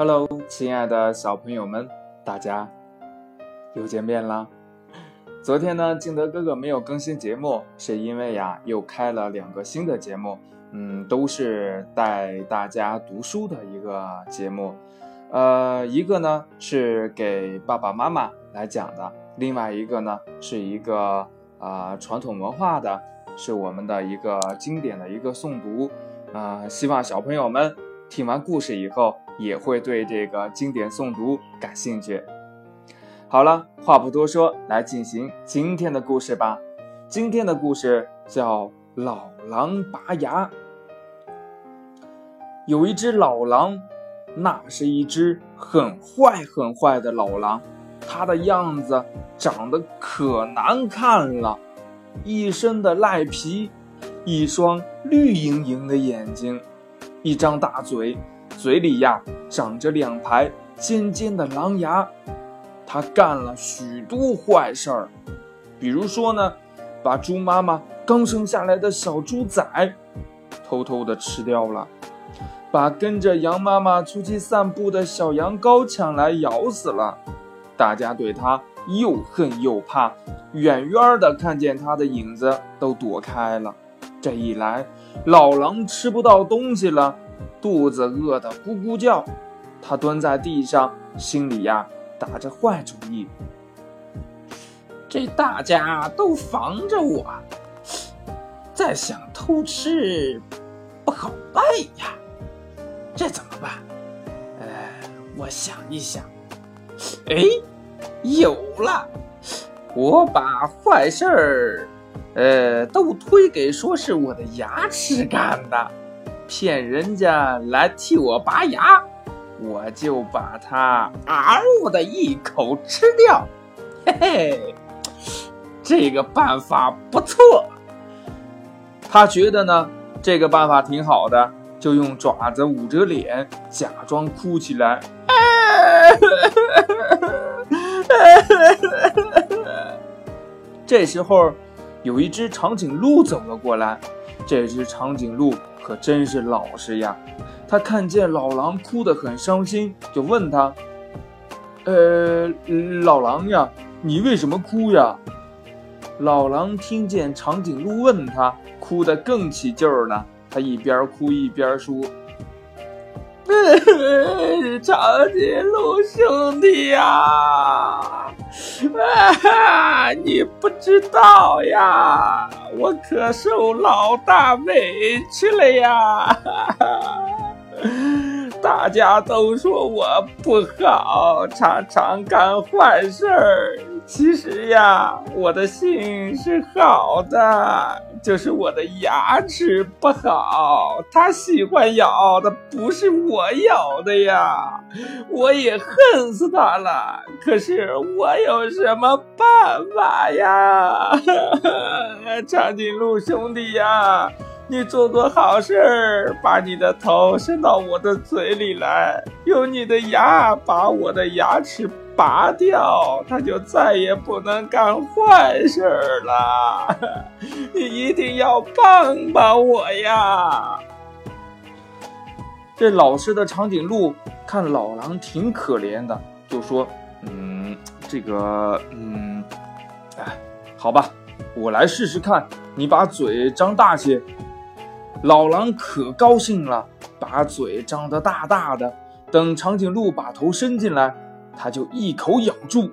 Hello，亲爱的小朋友们，大家又见面啦！昨天呢，敬德哥哥没有更新节目，是因为呀，又开了两个新的节目，嗯，都是带大家读书的一个节目。呃，一个呢是给爸爸妈妈来讲的，另外一个呢是一个啊传统文化的，是我们的一个经典的一个诵读。啊，希望小朋友们听完故事以后。也会对这个经典诵读感兴趣。好了，话不多说，来进行今天的故事吧。今天的故事叫《老狼拔牙》。有一只老狼，那是一只很坏很坏的老狼，它的样子长得可难看了，一身的赖皮，一双绿莹莹的眼睛，一张大嘴。嘴里呀长着两排尖尖的狼牙，他干了许多坏事儿，比如说呢，把猪妈妈刚生下来的小猪崽偷偷的吃掉了，把跟着羊妈妈出去散步的小羊羔抢来咬死了，大家对他又恨又怕，远远的看见他的影子都躲开了。这一来，老狼吃不到东西了。肚子饿得咕咕叫，他蹲在地上，心里呀打着坏主意。这大家都防着我，再想偷吃不好办呀，这怎么办？呃，我想一想，哎，有了，我把坏事儿，呃，都推给说是我的牙齿干的。骗人家来替我拔牙，我就把它嗷的一口吃掉。嘿嘿，这个办法不错。他觉得呢，这个办法挺好的，就用爪子捂着脸，假装哭起来。这时候，有一只长颈鹿走了过来。这只长颈鹿。可真是老实呀！他看见老狼哭得很伤心，就问他：“呃，老狼呀，你为什么哭呀？”老狼听见长颈鹿问他，哭得更起劲儿了。他一边哭一边说。长颈鹿兄弟呀，啊 你不知道呀，我可受老大委屈了呀！哈哈大家都说我不好，常常干坏事儿。其实呀，我的心是好的，就是我的牙齿不好。他喜欢咬的不是我咬的呀，我也恨死他了。可是我有什么办法呀？长颈鹿兄弟呀，你做做好事儿，把你的头伸到我的嘴里来，用你的牙把我的牙齿。拔掉，他就再也不能干坏事了。你一定要帮帮我呀！这老实的长颈鹿看老狼挺可怜的，就说：“嗯，这个，嗯，哎，好吧，我来试试看。你把嘴张大些。”老狼可高兴了，把嘴张得大大的。等长颈鹿把头伸进来。它就一口咬住，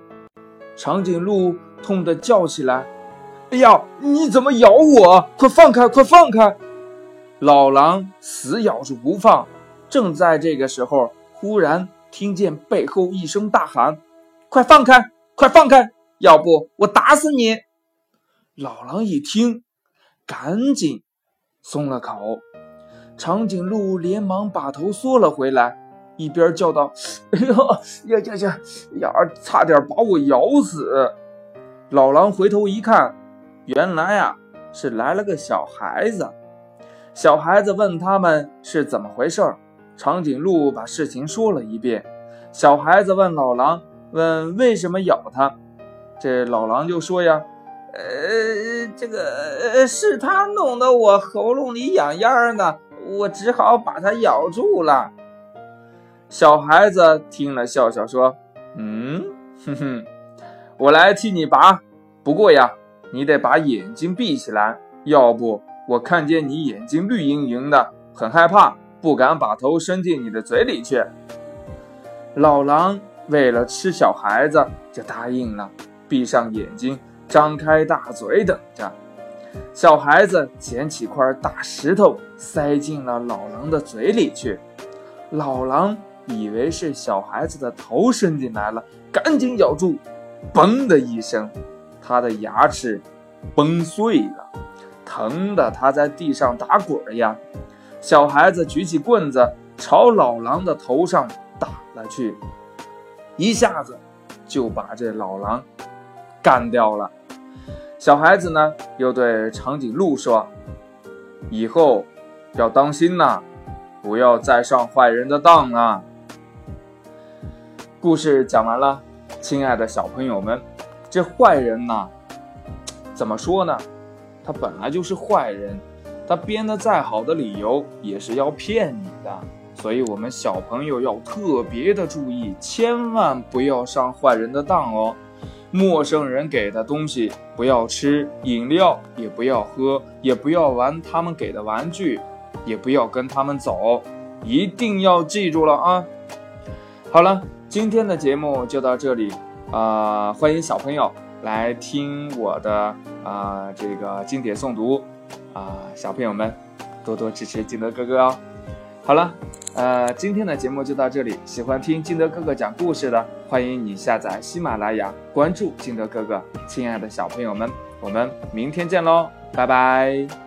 长颈鹿痛得叫起来：“哎呀，你怎么咬我？快放开，快放开！”老狼死咬住不放。正在这个时候，忽然听见背后一声大喊：“快放开，快放开！要不我打死你！”老狼一听，赶紧松了口。长颈鹿连忙把头缩了回来。一边叫道：“ 哎呦呀呀呀呀！差点把我咬死！”老狼回头一看，原来啊是来了个小孩子。小孩子问他们是怎么回事，长颈鹿把事情说了一遍。小孩子问老狼：“问为什么咬他？”这老狼就说：“呀，呃，这个是他弄得我喉咙里痒痒的，我只好把它咬住了。”小孩子听了，笑笑说：“嗯，哼哼，我来替你拔。不过呀，你得把眼睛闭起来，要不我看见你眼睛绿莹莹的，很害怕，不敢把头伸进你的嘴里去。”老狼为了吃小孩子，就答应了，闭上眼睛，张开大嘴等着。小孩子捡起块大石头，塞进了老狼的嘴里去。老狼以为是小孩子的头伸进来了，赶紧咬住，嘣的一声，他的牙齿崩碎了，疼得他在地上打滚呀。小孩子举起棍子朝老狼的头上打了去，一下子就把这老狼干掉了。小孩子呢，又对长颈鹿说：“以后要当心呐，不要再上坏人的当啊。”故事讲完了，亲爱的小朋友们，这坏人呢，怎么说呢？他本来就是坏人，他编的再好的理由也是要骗你的，所以我们小朋友要特别的注意，千万不要上坏人的当哦。陌生人给的东西不要吃，饮料也不要喝，也不要玩他们给的玩具，也不要跟他们走，一定要记住了啊！好了，今天的节目就到这里啊，欢迎小朋友来听我的啊这个经典诵读啊，小朋友们多多支持金德哥哥哦。好了。呃，今天的节目就到这里。喜欢听金德哥哥讲故事的，欢迎你下载喜马拉雅，关注金德哥哥。亲爱的小朋友们，我们明天见喽，拜拜。